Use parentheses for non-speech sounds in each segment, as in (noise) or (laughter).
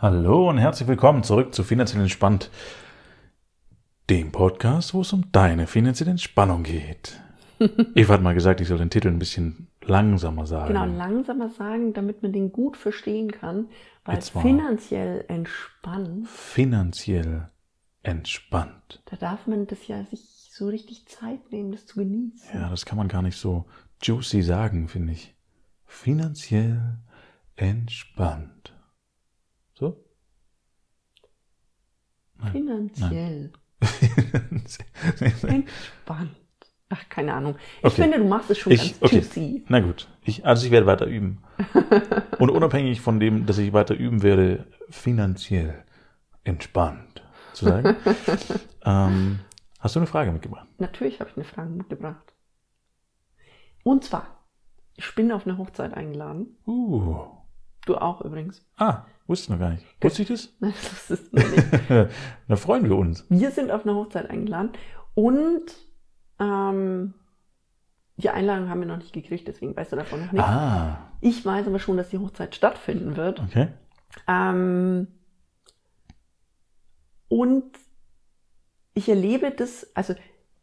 Hallo und herzlich willkommen zurück zu Finanziell Entspannt, dem Podcast, wo es um deine finanzielle Entspannung geht. (laughs) Eva hat mal gesagt, ich soll den Titel ein bisschen langsamer sagen. Genau, langsamer sagen, damit man den gut verstehen kann, weil Jetzt mal. finanziell entspannt, Finanziell entspannt. da darf man das ja sich so richtig Zeit nehmen, das zu genießen. Ja, das kann man gar nicht so juicy sagen, finde ich. Finanziell entspannt. So? Finanziell (laughs) entspannt. Ach, keine Ahnung. Ich Okay. finde, du machst es schon Ich, ganz okay. juicy. Na gut. Ich, also ich werde weiter üben. (laughs) Und unabhängig von dem, dass ich weiter üben werde, finanziell entspannt zu sagen. (laughs) ähm, hast du eine Frage mitgebracht? Natürlich habe ich eine Frage mitgebracht. Und zwar, ich bin auf eine Hochzeit eingeladen. Uh. Du auch übrigens. Ah, wusste ich noch gar nicht. Wusste ich das? (laughs) Nein, das ist noch nicht. (laughs) da freuen wir uns. Wir sind auf eine Hochzeit eingeladen und ähm, die Einladung haben wir noch nicht gekriegt, deswegen weißt du davon noch nichts. Ah, Ich weiß aber schon, dass die Hochzeit stattfinden wird. okay. Ähm, und ich erlebe das, also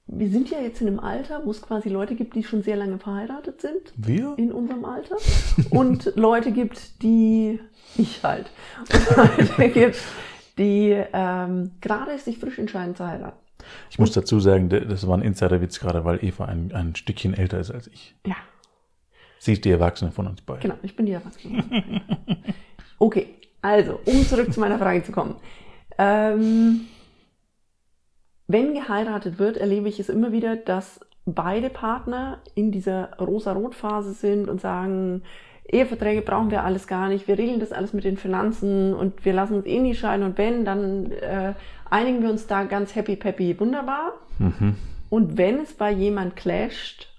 wir sind ja jetzt in einem Alter, wo es quasi Leute gibt, die schon sehr lange verheiratet sind Wir? in unserem Alter und (laughs) Leute gibt, die ich halt und Leute gibt, die ähm, gerade sich frisch entscheiden zu heiraten. Ich muss dazu sagen, das war ein Insiderwitz gerade, weil Eva ein, ein Stückchen älter ist als ich. Ja, Sie ist die Erwachsene von uns beiden. genau, ich bin die Erwachsene. Okay, also, um zurück zu meiner Frage zu kommen. Ähm, wenn geheiratet wird, erlebe ich es immer wieder, dass beide Partner in dieser rosa-rot-Phase sind und sagen, Eheverträge brauchen wir alles gar nicht, wir regeln das alles mit den Finanzen und wir lassen uns eh nie scheiden und wenn, dann äh, einigen wir uns da ganz happy peppy wunderbar. Mhm. Und wenn es bei jemand clasht,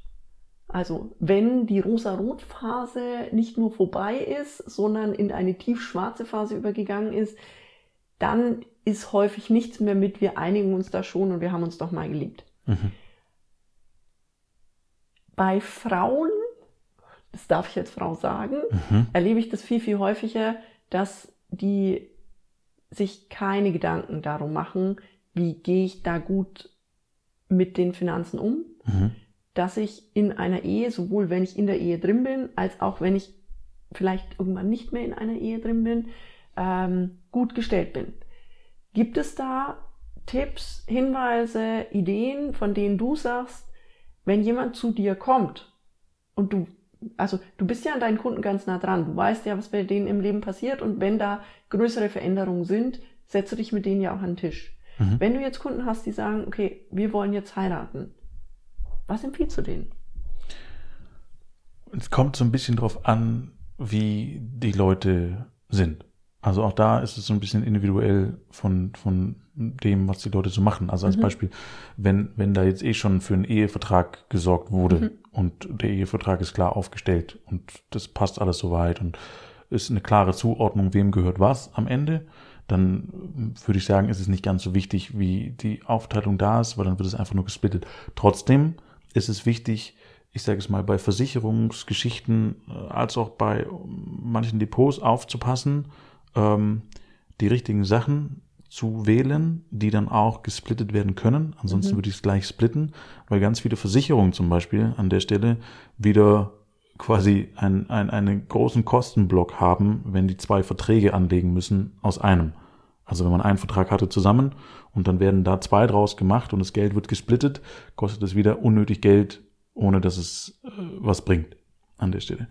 also wenn die rosa-rot-Phase nicht nur vorbei ist, sondern in eine tiefschwarze Phase übergegangen ist, dann ist häufig nichts mehr mit, wir einigen uns da schon und wir haben uns doch mal geliebt. Mhm. Bei Frauen, das darf ich als Frau sagen, Mhm. erlebe ich das viel, viel häufiger, dass die sich keine Gedanken darum machen, wie gehe ich da gut mit den Finanzen um, Mhm. dass ich in einer Ehe, sowohl wenn ich in der Ehe drin bin, als auch wenn ich vielleicht irgendwann nicht mehr in einer Ehe drin bin, ähm, gut gestellt bin. Gibt es da Tipps, Hinweise, Ideen, von denen du sagst, wenn jemand zu dir kommt und du, also du bist ja an deinen Kunden ganz nah dran, du weißt ja, was bei denen im Leben passiert und wenn da größere Veränderungen sind, setzt du dich mit denen ja auch an den Tisch. Mhm. Wenn du jetzt Kunden hast, die sagen, okay, wir wollen jetzt heiraten, was empfiehlst du denen? Es kommt so ein bisschen drauf an, wie die Leute sind. Also auch da ist es so ein bisschen individuell von, von dem, was die Leute so machen. Also als Mhm. Beispiel, wenn, wenn da jetzt eh schon für einen Ehevertrag gesorgt wurde Mhm. und der Ehevertrag ist klar aufgestellt und das passt alles soweit und ist eine klare Zuordnung, wem gehört was am Ende, dann würde ich sagen, ist es nicht ganz so wichtig, wie die Aufteilung da ist, weil dann wird es einfach nur gesplittet. Trotzdem ist es wichtig, ich sage es mal, bei Versicherungsgeschichten äh, als auch bei manchen Depots aufzupassen, ähm, die richtigen Sachen zu wählen, die dann auch gesplittet werden können. Ansonsten Mhm. würde ich es gleich splitten, weil ganz viele Versicherungen zum Beispiel an der Stelle wieder quasi ein, ein, einen großen Kostenblock haben, wenn die zwei Verträge anlegen müssen aus einem. Also wenn man einen Vertrag hatte zusammen und dann werden da zwei draus gemacht und das Geld wird gesplittet, kostet es wieder unnötig Geld, ohne dass es äh, was bringt an der Stelle.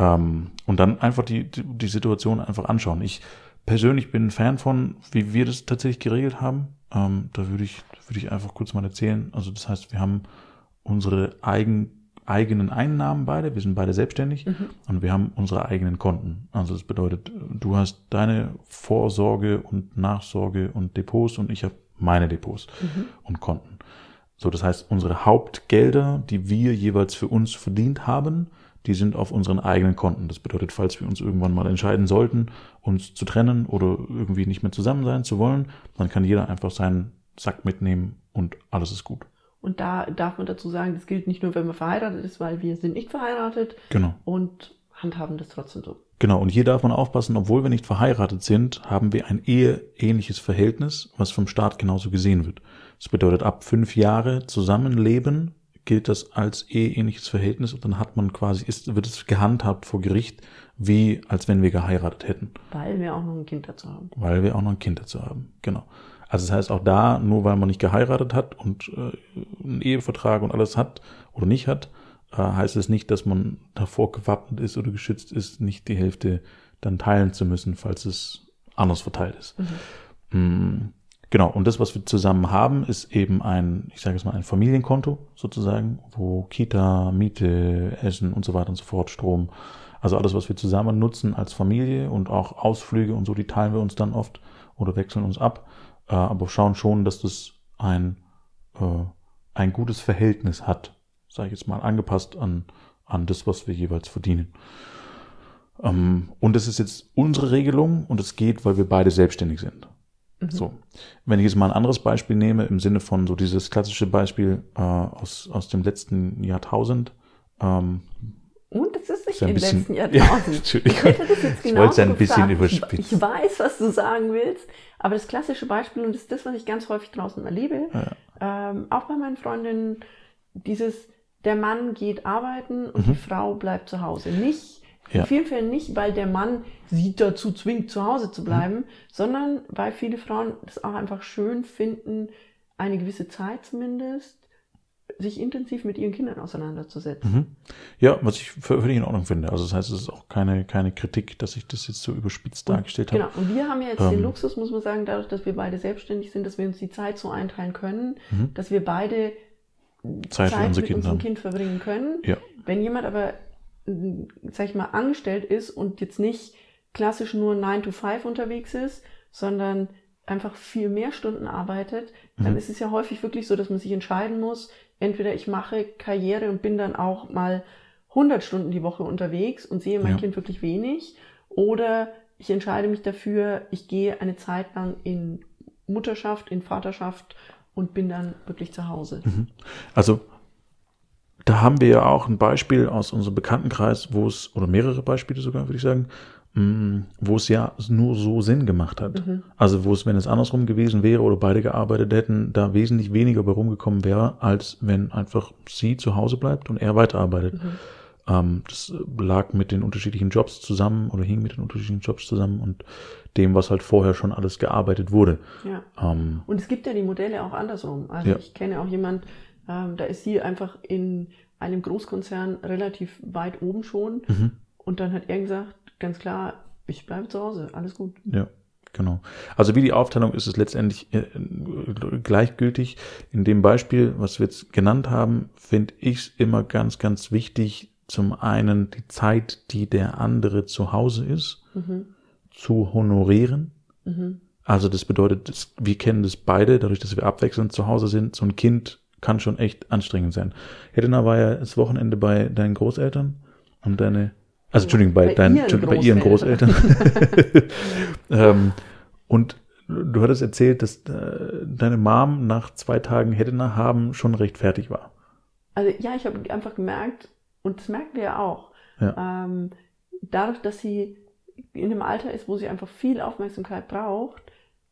Ähm, und dann einfach die, die, die Situation einfach anschauen. Ich persönlich bin ein Fan von, wie wir das tatsächlich geregelt haben. Ähm, da würde ich, würde ich einfach kurz mal erzählen. Also das heißt, wir haben unsere eigen, eigenen Einnahmen beide, wir sind beide selbstständig Mhm. und wir haben unsere eigenen Konten. Also das bedeutet, du hast deine Vorsorge und Nachsorge und Depots und ich habe meine Depots Mhm. und Konten. So, das heißt, unsere Hauptgelder, die wir jeweils für uns verdient haben, die sind auf unseren eigenen Konten. Das bedeutet, falls wir uns irgendwann mal entscheiden sollten, uns zu trennen oder irgendwie nicht mehr zusammen sein zu wollen, dann kann jeder einfach seinen Sack mitnehmen und alles ist gut. Und da darf man dazu sagen, das gilt nicht nur, wenn man verheiratet ist, weil wir sind nicht verheiratet Genau. und handhaben das trotzdem so. Genau, und hier darf man aufpassen, obwohl wir nicht verheiratet sind, haben wir ein eheähnliches Verhältnis, was vom Staat genauso gesehen wird. Das bedeutet, ab fünf Jahre Zusammenleben gilt das als eheähnliches Verhältnis und dann hat man quasi, ist, wird es gehandhabt vor Gericht, wie als wenn wir geheiratet hätten. Weil wir auch noch ein Kind dazu haben. Weil wir auch noch ein Kind dazu haben, genau. Also das heißt auch da, nur weil man nicht geheiratet hat und äh, einen Ehevertrag und alles hat oder nicht hat, äh, heißt es nicht, dass man davor gewappnet ist oder geschützt ist, nicht die Hälfte dann teilen zu müssen, falls es anders verteilt ist. Mhm. Mm, genau, und das, was wir zusammen haben, ist eben ein, ich sage es mal, ein Familienkonto sozusagen, wo Kita, Miete, Essen und so weiter und so fort, Strom, also alles, was wir zusammen nutzen als Familie und auch Ausflüge und so, die teilen wir uns dann oft oder wechseln uns ab äh, aber schauen schon, dass das ein, äh, ein gutes Verhältnis hat, sage ich jetzt mal, angepasst an, an das, was wir jeweils verdienen. Ähm, und das ist jetzt unsere Regelung und es geht, weil wir beide selbstständig sind. Mhm. So, wenn ich jetzt mal ein anderes Beispiel nehme, im Sinne von so dieses klassische Beispiel äh, aus, aus dem letzten Jahrtausend, ähm, und es ist nicht im bisschen- letzten (laughs) Jahrtausend. (laughs) Ja, ich hätte das jetzt Ich wollte es genauso ein bisschen überspitzen. Ich, ich weiß, was du sagen willst, aber das klassische Beispiel, und das ist das, was ich ganz häufig draußen erlebe, ähm, auch bei meinen Freundinnen, dieses, der Mann geht arbeiten und die Frau bleibt zu Hause. Nicht, Mhm. Ja. in vielen Fällen nicht, weil der Mann sie dazu zwingt, zu Hause zu bleiben, Mhm. sondern weil viele Frauen das auch einfach schön finden, eine gewisse Zeit zumindest, sich intensiv mit ihren Kindern auseinanderzusetzen. Mhm. Ja, was ich vö- völlig in Ordnung finde. Also das heißt, es ist auch keine, keine Kritik, dass ich das jetzt so überspitzt dargestellt habe. Genau, und wir haben ja jetzt den Ähm. Luxus, muss man sagen, dadurch, dass wir beide selbstständig sind, dass wir uns die Zeit so einteilen können, Mhm. dass wir beide Zeit für unsere mit Kinder unserem haben. Kind verbringen können. Ja. Wenn jemand aber, sag ich mal, angestellt ist und jetzt nicht klassisch nur 9 to 5 unterwegs ist, sondern einfach viel mehr Stunden arbeitet, dann Mhm. ist es ja häufig wirklich so, dass man sich entscheiden muss, entweder ich mache Karriere und bin dann auch mal 100 Stunden die Woche unterwegs und sehe mein Ja. Kind wirklich wenig, oder ich entscheide mich dafür, ich gehe eine Zeit lang in Mutterschaft, in Vaterschaft und bin dann wirklich zu Hause. Also da haben wir ja auch ein Beispiel aus unserem Bekanntenkreis, wo es, oder mehrere Beispiele sogar, würde ich sagen, mh, wo es ja nur so Sinn gemacht hat. Mhm. Also wo es, wenn es andersrum gewesen wäre oder beide gearbeitet hätten, da wesentlich weniger bei rumgekommen wäre, als wenn einfach sie zu Hause bleibt und er weiterarbeitet. Mhm. Ähm, das lag mit den unterschiedlichen Jobs zusammen oder hing mit den unterschiedlichen Jobs zusammen und dem, was halt vorher schon alles gearbeitet wurde. Ja. Ähm, Und es gibt ja die Modelle auch andersrum. Also Ja. ich kenne auch jemand, ähm, da ist sie einfach in einem Großkonzern relativ weit oben schon. mhm. Und dann hat er gesagt, ganz klar, ich bleibe zu Hause, alles gut. Ja, genau. Also wie die Aufteilung ist es letztendlich äh, gleichgültig. In dem Beispiel, was wir jetzt genannt haben, finde ich es immer ganz, ganz wichtig, zum einen die Zeit, die der andere zu Hause ist, Mhm. zu honorieren. Mhm. Also das bedeutet, wir kennen das beide, dadurch, dass wir abwechselnd zu Hause sind. So ein Kind kann schon echt anstrengend sein. Helena war ja das Wochenende bei deinen Großeltern und deine, also Entschuldigung, bei, Bei deinen, ihren bei ihren Großeltern. (laughs) ähm, und du hattest erzählt, dass äh, deine Mom nach zwei Tagen Helena haben schon recht fertig war. Also ja, ich habe einfach gemerkt, und das merken wir ja auch, Ja. ähm, dadurch, dass sie in einem Alter ist, wo sie einfach viel Aufmerksamkeit braucht,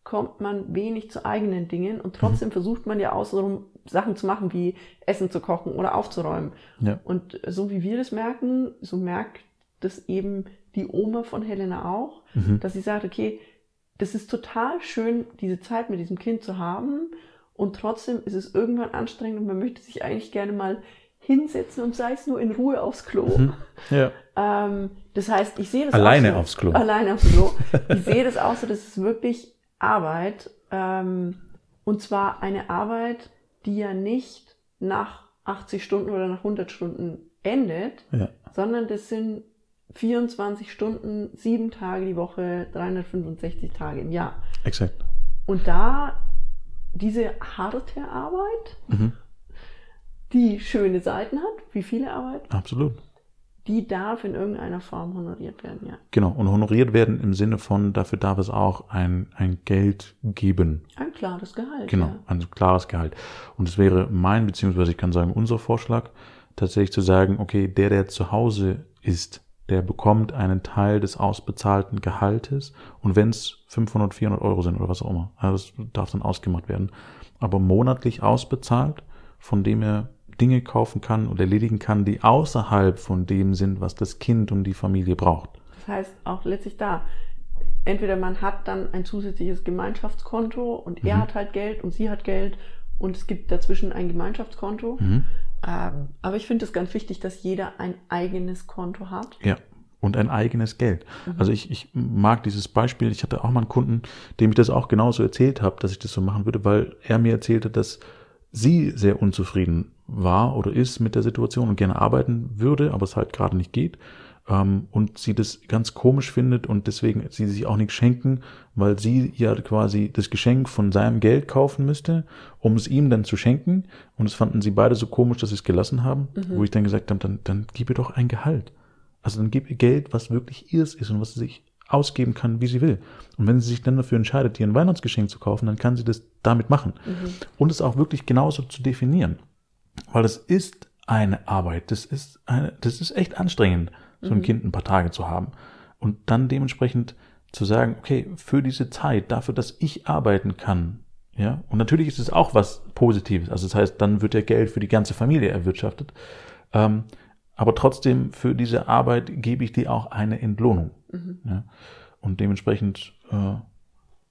kommt man wenig zu eigenen Dingen und trotzdem versucht man ja außenrum Sachen zu machen, wie Essen zu kochen oder aufzuräumen. Ja. Und so wie wir das merken, so merkt das eben die Oma von Helena auch, Mhm. dass sie sagt, okay, das ist total schön, diese Zeit mit diesem Kind zu haben und trotzdem ist es irgendwann anstrengend und man möchte sich eigentlich gerne mal hinsetzen und sei es nur in Ruhe aufs Klo. Mhm. Ja. (laughs) Ähm, das heißt, ich sehe das Alleine auch so, aufs Klo. Alleine aufs Klo. Ich sehe das auch so, das ist wirklich Arbeit. Ähm, und zwar eine Arbeit, die ja nicht nach 80 Stunden oder nach 100 Stunden endet, Ja. sondern das sind 24 Stunden, sieben Tage die Woche, 365 Tage im Jahr. Exakt. Und da diese harte Arbeit, Mhm. die schöne Seiten hat, wie viele Arbeit, Absolut. Die darf in irgendeiner Form honoriert werden, ja. Genau. Und honoriert werden im Sinne von, dafür darf es auch ein, ein Geld geben. Ein klares Gehalt. Genau, Ja. ein klares Gehalt. Und es wäre mein, beziehungsweise ich kann sagen, unser Vorschlag, tatsächlich zu sagen, okay, der, der zu Hause ist, der bekommt einen Teil des ausbezahlten Gehaltes und wenn es 500, 400 Euro sind oder was auch immer, das darf dann ausgemacht werden, aber monatlich ausbezahlt, von dem er Dinge kaufen kann und erledigen kann, die außerhalb von dem sind, was das Kind und die Familie braucht. Das heißt auch letztlich da, entweder man hat dann ein zusätzliches Gemeinschaftskonto und er Mhm. hat halt Geld und sie hat Geld und es gibt dazwischen ein Gemeinschaftskonto. Mhm. Ähm, aber ich finde es ganz wichtig, dass jeder ein eigenes Konto hat. Ja. Und ein eigenes Geld. Mhm. Also ich, ich mag dieses Beispiel. Ich hatte auch mal einen Kunden, dem ich das auch genauso erzählt habe, dass ich das so machen würde, weil er mir erzählte, dass sie sehr unzufrieden war oder ist mit der Situation und gerne arbeiten würde, aber es halt gerade nicht geht. Ähm, und sie das ganz komisch findet und deswegen sie sich auch nichts schenken, weil sie ja quasi das Geschenk von seinem Geld kaufen müsste, um es ihm dann zu schenken. Und das fanden sie beide so komisch, dass sie es gelassen haben, wo ich dann gesagt habe, dann, dann gib ihr doch ein Gehalt. Also dann gib ihr Geld, was wirklich ihrs ist und was sie sich ausgeben kann, wie sie will. Und wenn sie sich dann dafür entscheidet, ihr ein Weihnachtsgeschenk zu kaufen, dann kann sie das damit machen. Und es auch wirklich genauso zu definieren. Weil es ist eine Arbeit. Das ist eine, das ist echt anstrengend, so ein Kind ein paar Tage zu haben. Und dann dementsprechend zu sagen, okay, für diese Zeit, dafür, dass ich arbeiten kann, ja, und natürlich ist es auch was Positives. Also das heißt, dann wird ja Geld für die ganze Familie erwirtschaftet. Ähm, aber trotzdem für diese Arbeit gebe ich dir auch eine Entlohnung. Ja? Und dementsprechend äh,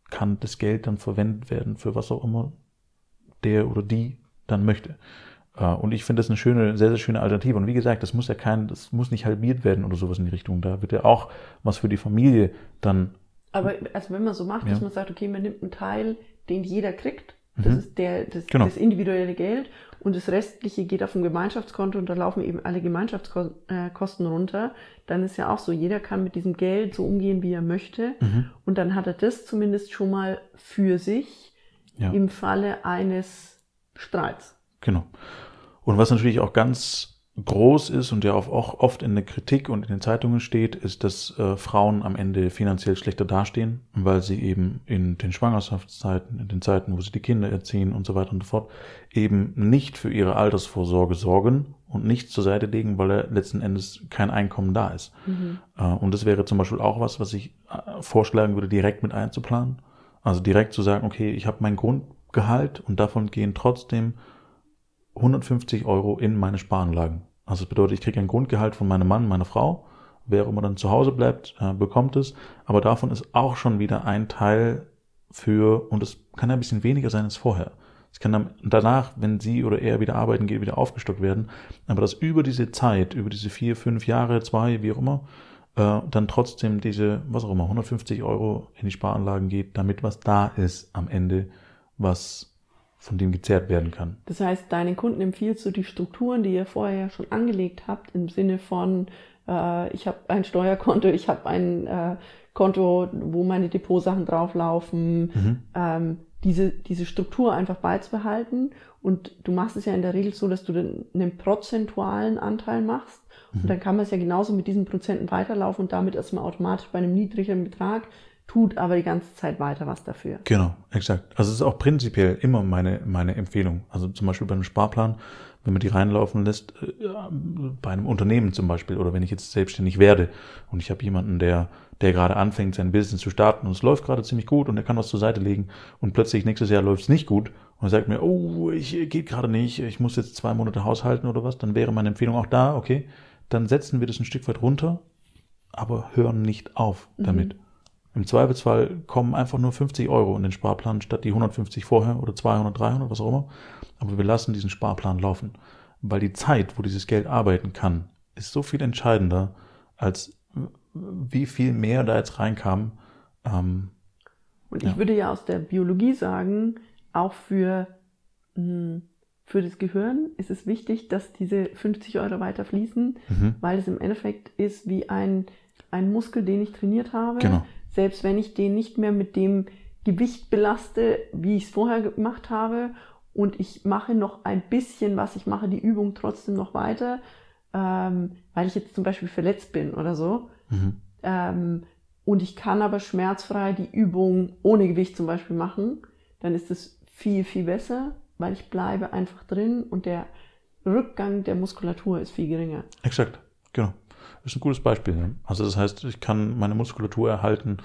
kann das Geld dann verwendet werden für was auch immer der oder die dann möchte. Äh, und ich finde das eine schöne, sehr, sehr schöne Alternative. Und wie gesagt, das muss ja kein, das muss nicht halbiert werden oder sowas in die Richtung. Da wird ja auch was für die Familie dann. Aber also wenn man so macht, Ja. dass man sagt, okay, man nimmt einen Teil, den jeder kriegt, das Mhm. ist der, das, Genau. das individuelle Geld und das restliche geht auf ein Gemeinschaftskonto und da laufen eben alle Gemeinschaftskosten runter, dann ist ja auch so, jeder kann mit diesem Geld so umgehen, wie er möchte Mhm. und dann hat er das zumindest schon mal für sich Ja. im Falle eines Streits. Genau. Und was natürlich auch ganz groß ist und ja auch oft in der Kritik und in den Zeitungen steht, ist, dass äh, Frauen am Ende finanziell schlechter dastehen, weil sie eben in den Schwangerschaftszeiten, in den Zeiten, wo sie die Kinder erziehen und so weiter und so fort, eben nicht für ihre Altersvorsorge sorgen und nichts zur Seite legen, weil letzten Endes kein Einkommen da ist. Äh, und das wäre zum Beispiel auch was, was ich äh, vorschlagen würde, direkt mit einzuplanen. Also direkt zu sagen, okay, ich habe mein Grundgehalt und davon gehen trotzdem 150 Euro in meine Sparanlagen. Also das bedeutet, ich kriege ein Grundgehalt von meinem Mann, meiner Frau. Wer immer dann zu Hause bleibt, äh, bekommt es. Aber davon ist auch schon wieder ein Teil für, und es kann ein bisschen weniger sein als vorher. Es kann dann danach, wenn sie oder er wieder arbeiten geht, wieder aufgestockt werden. Aber dass über diese Zeit, über diese vier, fünf Jahre, zwei, wie auch immer, äh, dann trotzdem diese, was auch immer, 150 Euro in die Sparanlagen geht, damit was da ist am Ende, was von dem gezehrt werden kann. Das heißt, deinen Kunden empfiehlst du die Strukturen, die ihr vorher schon angelegt habt, im Sinne von, äh, ich habe ein Steuerkonto, ich habe ein äh, Konto, wo meine Depotsachen drauflaufen, ähm, diese, diese Struktur einfach beizubehalten. Und du machst es ja in der Regel so, dass du dann einen prozentualen Anteil machst. Und dann kann man es ja genauso mit diesen Prozenten weiterlaufen und damit ist man automatisch bei einem niedrigeren Betrag, tut aber die ganze Zeit weiter was dafür. Genau, exakt. Also es ist auch prinzipiell immer meine, meine Empfehlung. Also zum Beispiel bei einem Sparplan, wenn man die reinlaufen lässt, äh, bei einem Unternehmen zum Beispiel, oder wenn ich jetzt selbstständig werde und ich habe jemanden, der, der gerade anfängt, sein Business zu starten und es läuft gerade ziemlich gut und er kann was zur Seite legen und plötzlich nächstes Jahr läuft es nicht gut und er sagt mir, oh, ich geht gerade nicht, ich muss jetzt zwei Monate haushalten oder was, dann wäre meine Empfehlung auch da, okay, dann setzen wir das ein Stück weit runter, aber hören nicht auf damit. Im Zweifelsfall kommen einfach nur 50 Euro in den Sparplan statt die 150 vorher oder 200, 300, was auch immer. Aber wir lassen diesen Sparplan laufen, weil die Zeit, wo dieses Geld arbeiten kann, ist so viel entscheidender, als wie viel mehr da jetzt reinkam. Ähm, Und Ja. ich würde ja aus der Biologie sagen, auch für, mh, für das Gehirn ist es wichtig, dass diese 50 Euro weiter fließen, mhm. weil es im Endeffekt ist wie ein, ein Muskel, den ich trainiert habe. Genau. Selbst wenn ich den nicht mehr mit dem Gewicht belaste, wie ich es vorher gemacht habe, und ich mache noch ein bisschen, was ich mache, die Übung trotzdem noch weiter, ähm, weil ich jetzt zum Beispiel verletzt bin oder so, Mhm. ähm, und ich kann aber schmerzfrei die Übung ohne Gewicht zum Beispiel machen, dann ist es viel, viel besser, weil ich bleibe einfach drin und der Rückgang der Muskulatur ist viel geringer. Exakt, genau. Ist ein gutes Beispiel. Ne? Also das heißt, ich kann meine Muskulatur erhalten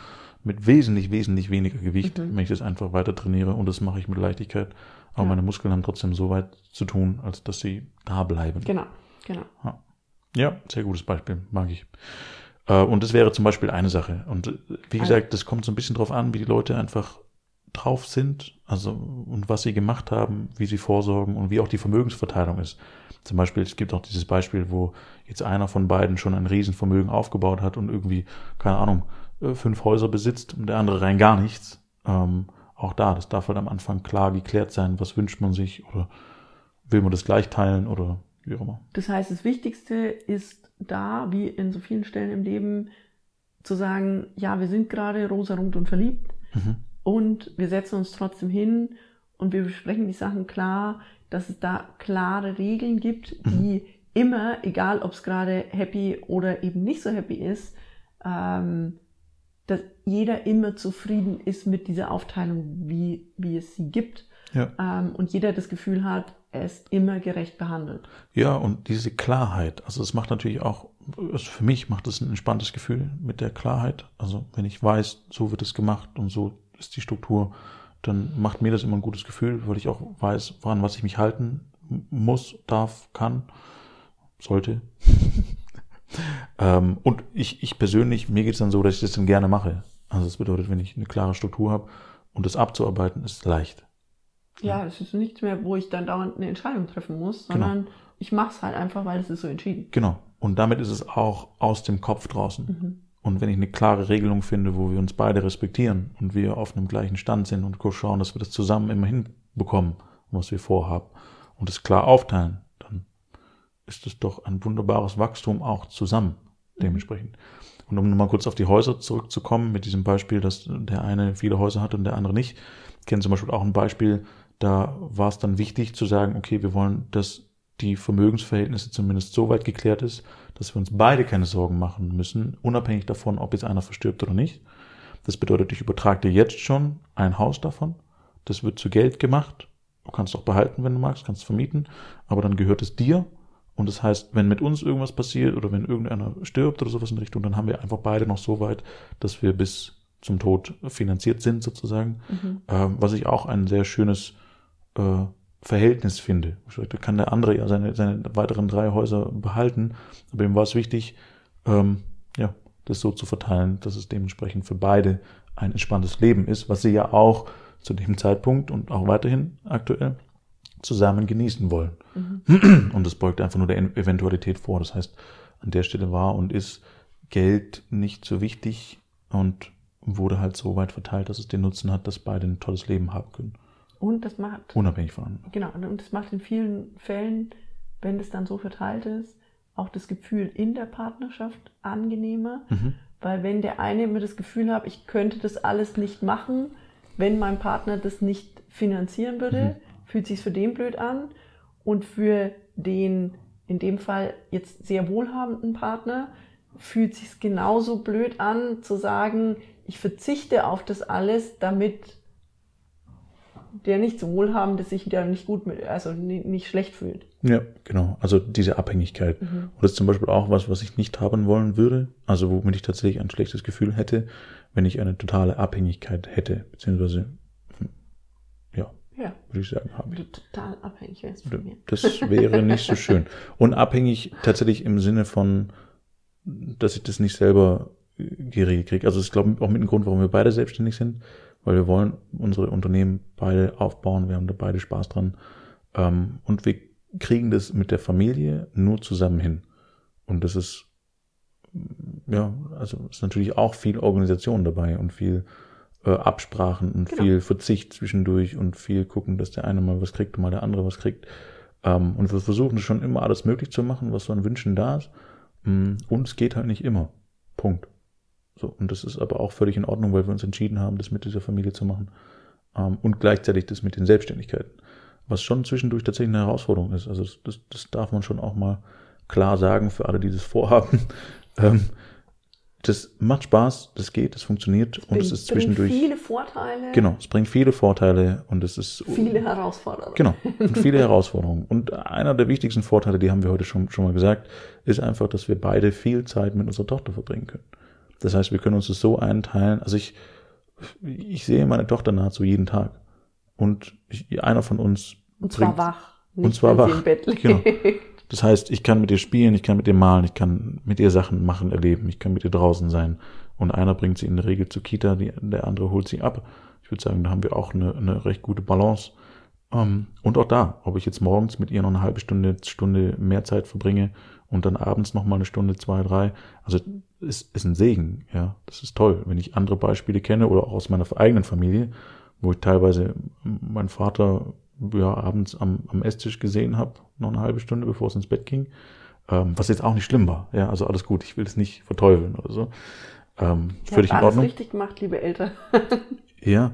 mit wesentlich, wesentlich weniger Gewicht, Mhm. wenn ich das einfach weiter trainiere und das mache ich mit Leichtigkeit. Aber Ja. meine Muskeln haben trotzdem so weit zu tun, als dass sie da bleiben. Genau, genau. Ja, sehr gutes Beispiel, mag ich. Äh, Und das wäre zum Beispiel eine Sache. Und äh, wie Also- gesagt, das kommt so ein bisschen drauf an, wie die Leute einfach drauf sind, also und was sie gemacht haben, wie sie vorsorgen und wie auch die Vermögensverteilung ist. Zum Beispiel, es gibt auch dieses Beispiel, wo jetzt einer von beiden schon ein Riesenvermögen aufgebaut hat und irgendwie, keine Ahnung, äh, fünf Häuser besitzt und der andere rein gar nichts. Ähm, auch da, das darf halt am Anfang klar geklärt sein, was wünscht man sich oder will man das gleich teilen oder wie auch immer. Das heißt, das Wichtigste ist da, wie in so vielen Stellen im Leben, zu sagen, ja, wir sind gerade rosarot und verliebt Mhm. Und wir setzen uns trotzdem hin und wir besprechen die Sachen klar, dass es da klare Regeln gibt, die immer, egal ob es gerade happy oder eben nicht so happy ist, ähm, dass jeder immer zufrieden ist mit dieser Aufteilung, wie, wie es sie gibt Ja. ähm, und jeder das Gefühl hat, er ist immer gerecht behandelt. Ja, und diese Klarheit, also es macht natürlich auch, also für mich macht es ein entspanntes Gefühl mit der Klarheit. Also wenn ich weiß, so wird es gemacht und so ist die Struktur, dann macht mir das immer ein gutes Gefühl, weil ich auch weiß, woran was ich mich halten muss, darf, kann, sollte. (laughs) ähm, und ich, ich persönlich, mir geht es dann so, dass ich das dann gerne mache. Also das bedeutet, wenn ich eine klare Struktur habe und das abzuarbeiten, ist leicht. Ja, das ist nichts mehr, wo ich dann dauernd eine Entscheidung treffen muss, sondern ich mache es halt einfach, weil es ist so entschieden. Genau. Und damit ist es auch aus dem Kopf draußen. Mhm. Und wenn ich eine klare Regelung finde, wo wir uns beide respektieren und wir auf einem gleichen Stand sind und schauen, dass wir das zusammen immer hinbekommen, was wir vorhaben und es klar aufteilen, dann ist es doch ein wunderbares Wachstum auch zusammen dementsprechend. Und um nochmal kurz auf die Häuser zurückzukommen, mit diesem Beispiel, dass der eine viele Häuser hat und der andere nicht. Ich kenne zum Beispiel auch ein Beispiel, da war es dann wichtig zu sagen, okay, wir wollen, dass die Vermögensverhältnisse zumindest so weit geklärt ist, dass wir uns beide keine Sorgen machen müssen, unabhängig davon, ob jetzt einer verstirbt oder nicht. Das bedeutet, ich übertrage dir jetzt schon ein Haus davon. Das wird zu Geld gemacht. Du kannst auch behalten, wenn du magst, kannst vermieten, aber dann gehört es dir. Und das heißt, wenn mit uns irgendwas passiert oder wenn irgendeiner stirbt oder sowas in Richtung, dann haben wir einfach beide noch so weit, dass wir bis zum Tod finanziert sind sozusagen. Mhm. Ähm, was ich auch ein sehr schönes äh, Verhältnis finde. Da kann der andere ja seine, seine weiteren drei Häuser behalten, aber ihm war es wichtig, ähm, ja, das so zu verteilen, dass es dementsprechend für beide ein entspanntes Leben ist, was sie ja auch zu dem Zeitpunkt und auch weiterhin aktuell zusammen genießen wollen. Mhm. Und das beugt einfach nur der Eventualität vor. Das heißt, an der Stelle war und ist Geld nicht so wichtig und wurde halt so weit verteilt, dass es den Nutzen hat, dass beide ein tolles Leben haben können. Und das macht, Unabhängig voneinander. genau, und das macht in vielen Fällen, wenn das dann so verteilt ist, auch das Gefühl in der Partnerschaft angenehmer. Mhm. Weil wenn der eine immer das Gefühl hat, ich könnte das alles nicht machen, wenn mein Partner das nicht finanzieren würde, fühlt sich für den blöd an. Und für den, in dem Fall jetzt sehr wohlhabenden Partner, fühlt sich genauso blöd an, zu sagen, ich verzichte auf das alles, damit der nicht so wohlhabende sich da nicht gut mit, also ni- nicht schlecht fühlt. Ja, genau. Also diese Abhängigkeit. Mhm. Und das ist zum Beispiel auch was, was ich nicht haben wollen würde. Also womit ich tatsächlich ein schlechtes Gefühl hätte, wenn ich eine totale Abhängigkeit hätte. Beziehungsweise, hm, ja, Ja, würde ich sagen, habe ich. du total abhängig wärst von mir. Das wäre nicht so schön. (laughs) Und abhängig tatsächlich im Sinne von, dass ich das nicht selber äh, geregelt kriege. Also das ist, glaube ich, auch mit ein Grund, warum wir beide selbstständig sind, weil wir wollen unsere Unternehmen beide aufbauen, wir haben da beide Spaß dran. Ähm, und wir kriegen das mit der Familie nur zusammen hin. Und das ist, ja, also ist natürlich auch viel Organisation dabei und viel äh, Absprachen und Genau. viel Verzicht zwischendurch und viel gucken, dass der eine mal was kriegt und mal der andere was kriegt. Ähm, und wir versuchen schon immer alles möglich zu machen, was so an Wünschen da ist. Mm, Und es geht halt nicht immer. Punkt. So, und das ist aber auch völlig in Ordnung, weil wir uns entschieden haben, das mit dieser Familie zu machen. Ähm, und gleichzeitig das mit den Selbstständigkeiten. Was schon zwischendurch tatsächlich eine Herausforderung ist. Also das, das, das darf man schon auch mal klar sagen für alle, die das vorhaben. (laughs) Ähm, das macht Spaß, das geht, das funktioniert und es ist zwischendurch. viele Vorteile. Genau, es bringt viele Vorteile und es ist. Viele Herausforderungen. Genau, und viele (laughs) Herausforderungen. Und einer der wichtigsten Vorteile, die haben wir heute schon, schon mal gesagt, ist einfach, dass wir beide viel Zeit mit unserer Tochter verbringen können. Das heißt, wir können uns das so einteilen. Also ich, ich sehe meine Tochter nahezu jeden Tag. Und ich, einer von uns. Und zwar bringt, wach. und zwar wach. Genau. (laughs) Das heißt, ich kann mit ihr spielen, ich kann mit ihr malen, ich kann mit ihr Sachen machen, erleben, ich kann mit ihr draußen sein. Und einer bringt sie in der Regel zur Kita, die, der andere holt sie ab. Ich würde sagen, da haben wir auch eine, eine recht gute Balance. Ähm, und auch da, ob ich jetzt morgens mit ihr noch eine halbe Stunde, Stunde mehr Zeit verbringe und dann abends noch mal eine Stunde, zwei, drei. Also ist, ist ein Segen, ja. Das ist toll, wenn ich andere Beispiele kenne oder auch aus meiner eigenen Familie, wo ich teilweise meinen Vater ja, abends am, am Esstisch gesehen habe, noch eine halbe Stunde, bevor es ins Bett ging. Ähm, was jetzt auch nicht schlimm war. Ja, also alles gut, ich will es nicht verteufeln oder so. Ähm, völlig in habt alles Ordnung. richtig gemacht, liebe Eltern. Ja.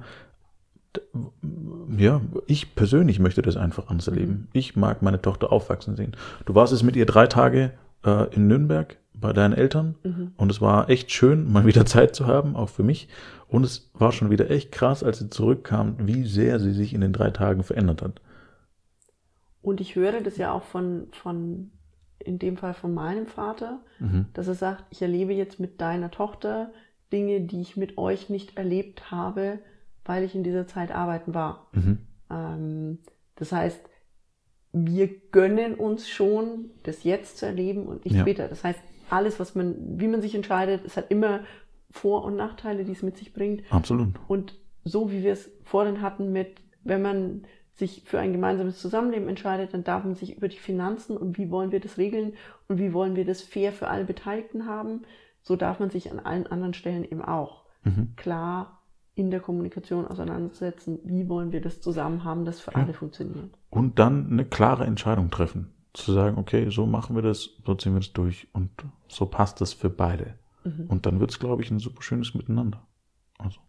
Ja, ich persönlich möchte das einfach anders erleben. Ich mag meine Tochter aufwachsen sehen. Du warst jetzt mit ihr drei Tage äh, in Nürnberg bei deinen Eltern und es war echt schön, mal wieder Zeit zu haben, auch für mich. Und es war schon wieder echt krass, als sie zurückkam, wie sehr sie sich in den drei Tagen verändert hat. Und ich höre das ja auch von, von, in dem Fall von meinem Vater, Mhm. dass er sagt, ich erlebe jetzt mit deiner Tochter Dinge, die ich mit euch nicht erlebt habe, weil ich in dieser Zeit arbeiten war. Mhm. Ähm, das heißt, wir gönnen uns schon, das jetzt zu erleben und nicht Ja. später. Das heißt, alles, was man, wie man sich entscheidet, es hat immer Vor- und Nachteile, die es mit sich bringt. Absolut. Und so wie wir es vorhin hatten mit, wenn man sich für ein gemeinsames Zusammenleben entscheidet, dann darf man sich über die Finanzen und wie wollen wir das regeln und wie wollen wir das fair für alle Beteiligten haben, so darf man sich an allen anderen Stellen eben auch Mhm. klar in der Kommunikation auseinandersetzen, wie wollen wir das zusammen haben, das für Ja. alle funktioniert. Und dann eine klare Entscheidung treffen. Zu sagen, okay, so machen wir das, so ziehen wir das durch und so passt das für beide. Mhm. Und dann wird es, glaube ich, ein super schönes Miteinander. Also,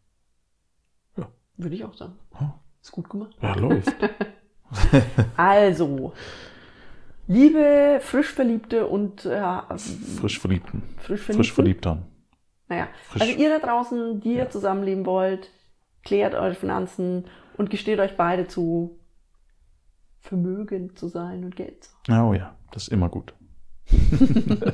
Würde ich auch sagen. ja, Ist gut gemacht. ja läuft. (laughs) (laughs) Also, liebe frisch Verliebte und äh, Frisch Verliebten. frisch Verliebte. Frisch Verliebtern. Naja, Frisch- also ihr da draußen, die ihr Ja. zusammenleben wollt, klärt eure Finanzen und gesteht euch beide zu, vermögend zu sein und Geld zu haben. Oh ja, das ist immer gut. (laughs)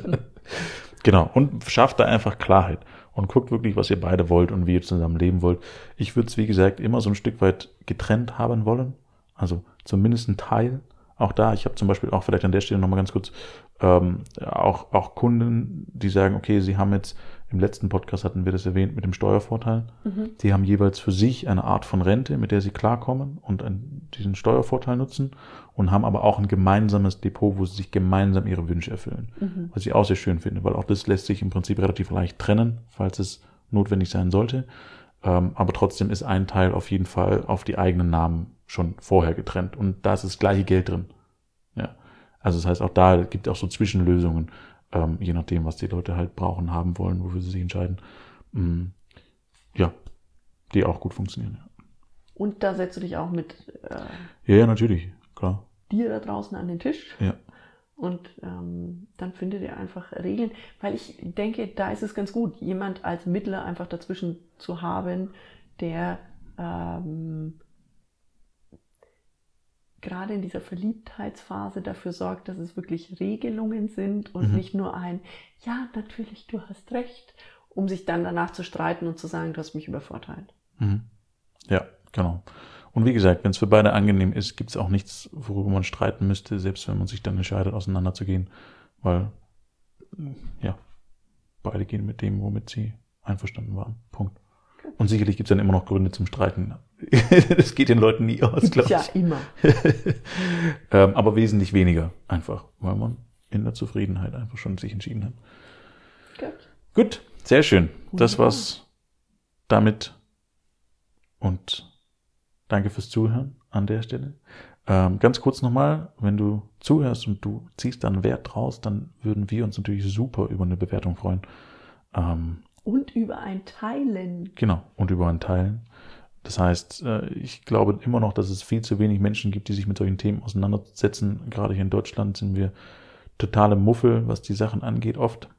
genau. Und schafft da einfach Klarheit und guckt wirklich, was ihr beide wollt und wie ihr zusammen leben wollt. Ich würde es, wie gesagt, immer so ein Stück weit getrennt haben wollen. Also zumindest ein Teil. Auch da, ich habe zum Beispiel auch vielleicht an der Stelle nochmal ganz kurz ähm, auch, auch Kunden, die sagen, okay, sie haben jetzt, im letzten Podcast hatten wir das erwähnt mit dem Steuervorteil. Die haben jeweils für sich eine Art von Rente, mit der sie klarkommen und einen, diesen Steuervorteil nutzen und haben aber auch ein gemeinsames Depot, wo sie sich gemeinsam ihre Wünsche erfüllen. Mhm. Was ich auch sehr schön finde, weil auch das lässt sich im Prinzip relativ leicht trennen, falls es notwendig sein sollte. Ähm, aber trotzdem ist ein Teil auf jeden Fall auf die eigenen Namen schon vorher getrennt und da ist das gleiche Geld drin. Ja. Also das heißt, auch da gibt es auch so Zwischenlösungen, ähm, je nachdem, was die Leute halt brauchen, haben wollen, wofür sie sich entscheiden. Mm, ja, die auch gut funktionieren. Ja, Und da setzt du dich auch mit äh, ja, ja natürlich, klar. dir da draußen an den Tisch Ja. und ähm, dann findet ihr einfach Regeln, weil ich denke, da ist es ganz gut, jemand als Mittler einfach dazwischen zu haben, der ähm, gerade in dieser Verliebtheitsphase dafür sorgt, dass es wirklich Regelungen sind und Mhm. nicht nur ein, ja, natürlich, du hast recht, um sich dann danach zu streiten und zu sagen, du hast mich übervorteilt. Mhm. Ja, genau. Und wie gesagt, wenn es für beide angenehm ist, gibt es auch nichts, worüber man streiten müsste, selbst wenn man sich dann entscheidet, auseinanderzugehen, weil ja, beide gehen mit dem, womit sie einverstanden waren. Punkt. Und sicherlich gibt es dann immer noch Gründe zum Streiten. (laughs) das geht den Leuten nie aus, glaube Ja, ich. immer. (laughs) ähm, aber wesentlich weniger einfach, weil man in der Zufriedenheit einfach schon sich entschieden hat. Gut. Gut, sehr schön. Das war's damit. Und danke fürs Zuhören an der Stelle. Ähm, ganz kurz nochmal, wenn du zuhörst und du ziehst dann Wert draus, dann würden wir uns natürlich super über eine Bewertung freuen. Ähm, Und über ein Teilen. Genau, und über ein Teilen. Das heißt, äh, ich glaube immer noch, dass es viel zu wenig Menschen gibt, die sich mit solchen Themen auseinandersetzen. Gerade hier in Deutschland sind wir totale Muffel, was die Sachen angeht, oft.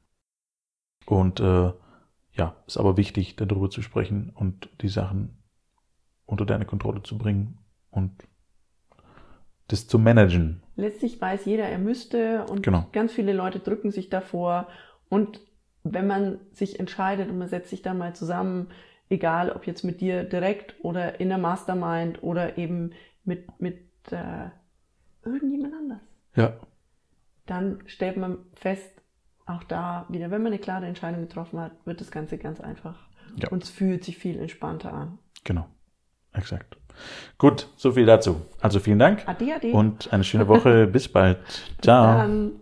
Und äh, ja, ist aber wichtig, darüber zu sprechen und die Sachen unter deine Kontrolle zu bringen und das zu managen. Letztlich weiß jeder, er müsste und Genau. ganz viele Leute drücken sich davor. Und wenn man sich entscheidet und man setzt sich dann mal zusammen, egal ob jetzt mit dir direkt oder in der Mastermind oder eben mit, mit äh, irgendjemand anders, Ja, dann stellt man fest, auch da wieder, wenn man eine klare Entscheidung getroffen hat, wird das Ganze ganz einfach. Ja. Und es fühlt sich viel entspannter an. genau. Exakt. Gut, so viel dazu. Also vielen Dank Ade, ade. und eine schöne Woche. (laughs) Bis bald. Ciao. Dann.